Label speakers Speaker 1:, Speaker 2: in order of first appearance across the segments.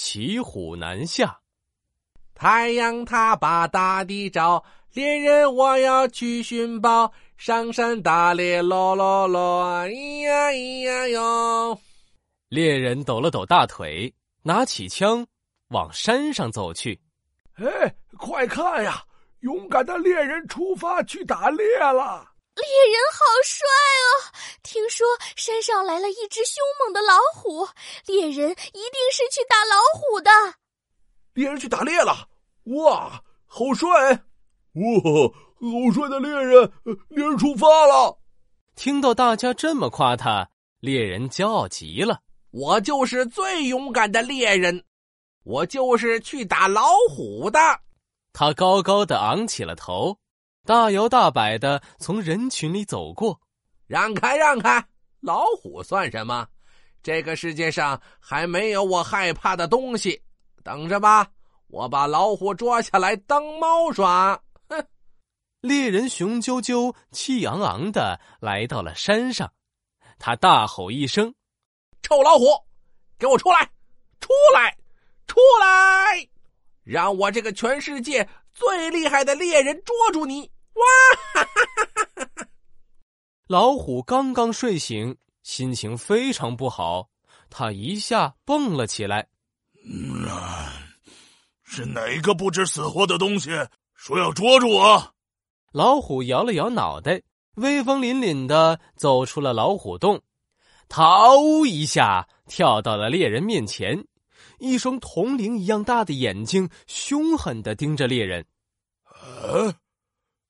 Speaker 1: 骑虎难下。
Speaker 2: 太阳它把大地照，猎人我要去寻宝。上山打猎，喽喽喽，咿呀咿呀哟。
Speaker 1: 猎人抖了抖大腿，拿起枪往山上走去。
Speaker 3: 哎，快看呀！勇敢的猎人出发去打猎了。
Speaker 4: 猎人好帅哦！听说山上来了一只凶猛的老虎，猎人一定是去打老虎的。
Speaker 3: 猎人去打猎了，哇，好帅！哇，好帅的猎人！猎人出发了。
Speaker 1: 听到大家这么夸他，猎人骄傲极了。
Speaker 2: 我就是最勇敢的猎人，我就是去打老虎的。
Speaker 1: 他高高的昂起了头。大摇大摆的从人群里走过，
Speaker 2: 让开让开！老虎算什么？这个世界上还没有我害怕的东西。等着吧，我把老虎抓下来当猫耍！哼！
Speaker 1: 猎人雄赳赳、气昂昂的来到了山上，他大吼一声：“
Speaker 2: 臭老虎，给我出来！出来！出来！让我这个全世界最厉害的猎人捉住你！”哇！哈哈哈哈
Speaker 1: 老虎刚刚睡醒，心情非常不好，他一下蹦了起来。
Speaker 3: 嗯，是哪个不知死活的东西说要捉住我？
Speaker 1: 老虎摇了摇脑袋，威风凛凛的走出了老虎洞，他呜一下跳到了猎人面前，一双铜铃一样大的眼睛凶狠的盯着猎人。
Speaker 3: 啊！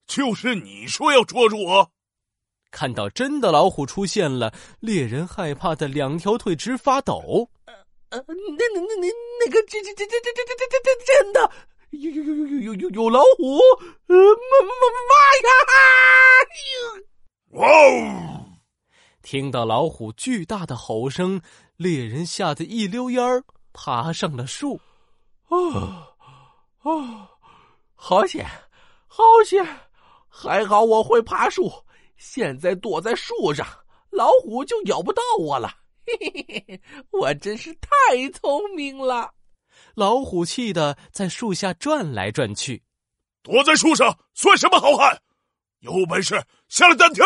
Speaker 3: 就是你说要捉住我，
Speaker 1: 看到真的老虎出现了，猎人害怕的两条腿直发抖。
Speaker 2: 呃呃，那那那那那个这这这这这这这这这真的有有有有有有有有老虎！呃妈
Speaker 3: 妈妈呀！哇！
Speaker 1: 听到老虎巨大的吼声，猎人吓得一溜烟儿爬上了树。
Speaker 2: 啊啊！好险，好险！还好我会爬树，现在躲在树上，老虎就咬不到我了。嘿嘿嘿嘿，我真是太聪明了！
Speaker 1: 老虎气得在树下转来转去。
Speaker 3: 躲在树上算什么好汉？有本事下来单挑！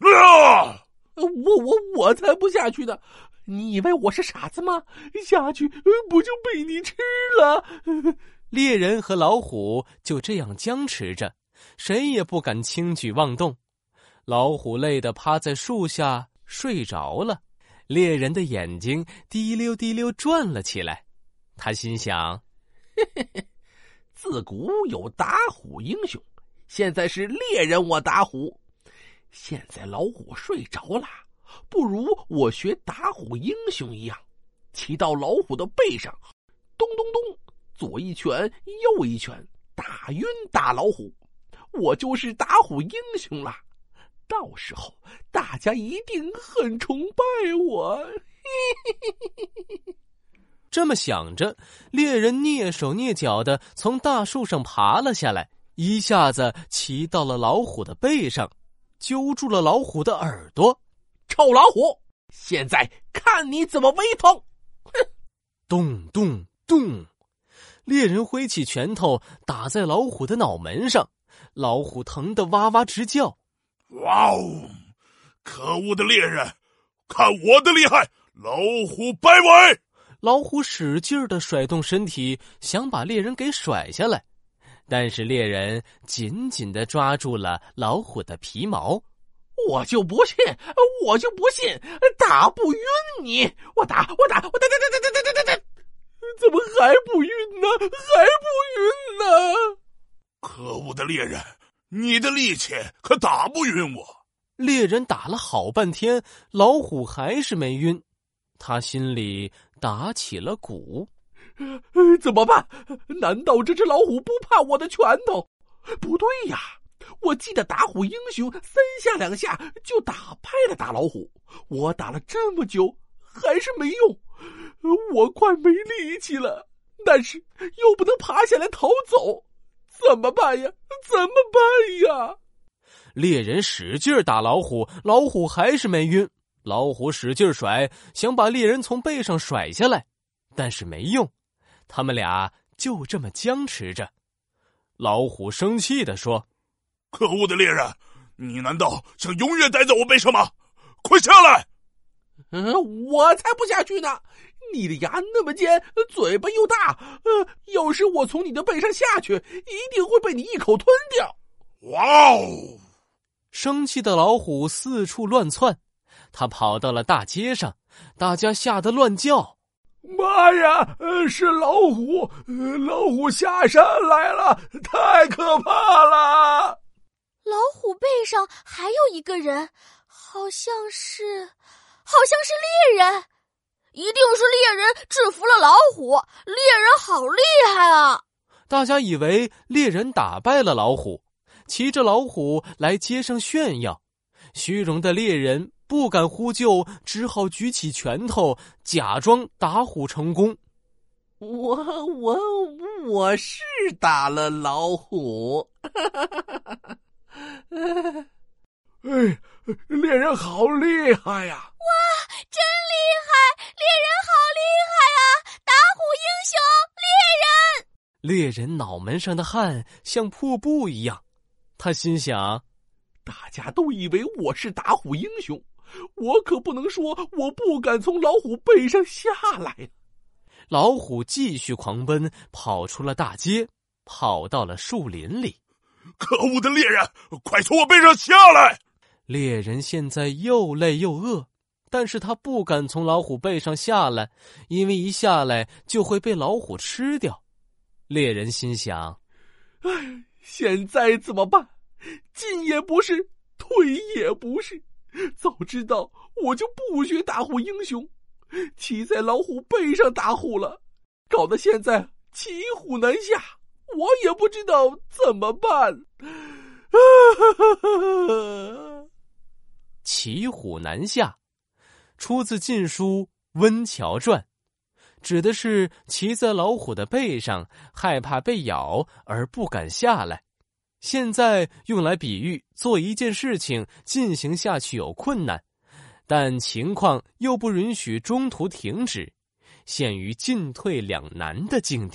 Speaker 3: 啊！
Speaker 2: 我我我才不下去呢！你以为我是傻子吗？下去不就被你吃了？
Speaker 1: 猎人和老虎就这样僵持着。谁也不敢轻举妄动，老虎累得趴在树下睡着了，猎人的眼睛滴溜滴溜转了起来。他心想：“
Speaker 2: 嘿嘿嘿，自古有打虎英雄，现在是猎人我打虎。现在老虎睡着了，不如我学打虎英雄一样，骑到老虎的背上，咚咚咚，左一拳，右一拳，打晕大老虎。”我就是打虎英雄了，到时候大家一定很崇拜我。
Speaker 1: 这么想着，猎人蹑手蹑脚的从大树上爬了下来，一下子骑到了老虎的背上，揪住了老虎的耳朵。
Speaker 2: 臭老虎，现在看你怎么威风！哼！
Speaker 1: 咚咚咚，猎人挥起拳头打在老虎的脑门上。老虎疼得哇哇直叫，
Speaker 3: 哇哦！可恶的猎人，看我的厉害！老虎摆尾，
Speaker 1: 老虎使劲的甩动身体，想把猎人给甩下来，但是猎人紧紧的抓住了老虎的皮毛。
Speaker 2: 我就不信，我就不信打不晕你！我打，我打，我打打打打打打打打！怎么还不晕呢？还不晕呢？
Speaker 3: 可恶的猎人，你的力气可打不晕我！
Speaker 1: 猎人打了好半天，老虎还是没晕，他心里打起了鼓。
Speaker 2: 怎么办？难道这只老虎不怕我的拳头？不对呀！我记得打虎英雄三下两下就打败了大老虎，我打了这么久还是没用，我快没力气了，但是又不能爬下来逃走。怎么办呀？怎么办呀？
Speaker 1: 猎人使劲打老虎，老虎还是没晕。老虎使劲甩，想把猎人从背上甩下来，但是没用。他们俩就这么僵持着。老虎生气的说：“
Speaker 3: 可恶的猎人，你难道想永远待在我背上吗？快下来！”
Speaker 2: 嗯，我才不下去呢！你的牙那么尖，嘴巴又大，呃，要是我从你的背上下去，一定会被你一口吞掉。
Speaker 3: 哇哦！
Speaker 1: 生气的老虎四处乱窜，它跑到了大街上，大家吓得乱叫：“
Speaker 3: 妈呀！是老虎！老虎下山来了，太可怕了！”
Speaker 4: 老虎背上还有一个人，好像是。好像是猎人，一定是猎人制服了老虎。猎人好厉害啊！
Speaker 1: 大家以为猎人打败了老虎，骑着老虎来街上炫耀。虚荣的猎人不敢呼救，只好举起拳头，假装打虎成功。
Speaker 2: 我我我是打了老虎。
Speaker 3: 哎，猎人好厉害呀！
Speaker 4: 哇，
Speaker 1: 猎人！脑门上的汗像瀑布一样，他心想：
Speaker 2: 大家都以为我是打虎英雄，我可不能说我不敢从老虎背上下来。
Speaker 1: 老虎继续狂奔，跑出了大街，跑到了树林里。
Speaker 3: 可恶的猎人，快从我背上下来！
Speaker 1: 猎人现在又累又饿，但是他不敢从老虎背上下来，因为一下来就会被老虎吃掉。猎人心想：“
Speaker 2: 哎，现在怎么办？进也不是，退也不是。早知道我就不学打虎英雄，骑在老虎背上打虎了，搞得现在骑虎难下，我也不知道怎么办。”
Speaker 1: 骑虎难下，出自《晋书·温峤传》，指的是骑在老虎的背上，害怕被咬而不敢下来。现在用来比喻做一件事情进行下去有困难，但情况又不允许中途停止，陷于进退两难的境地。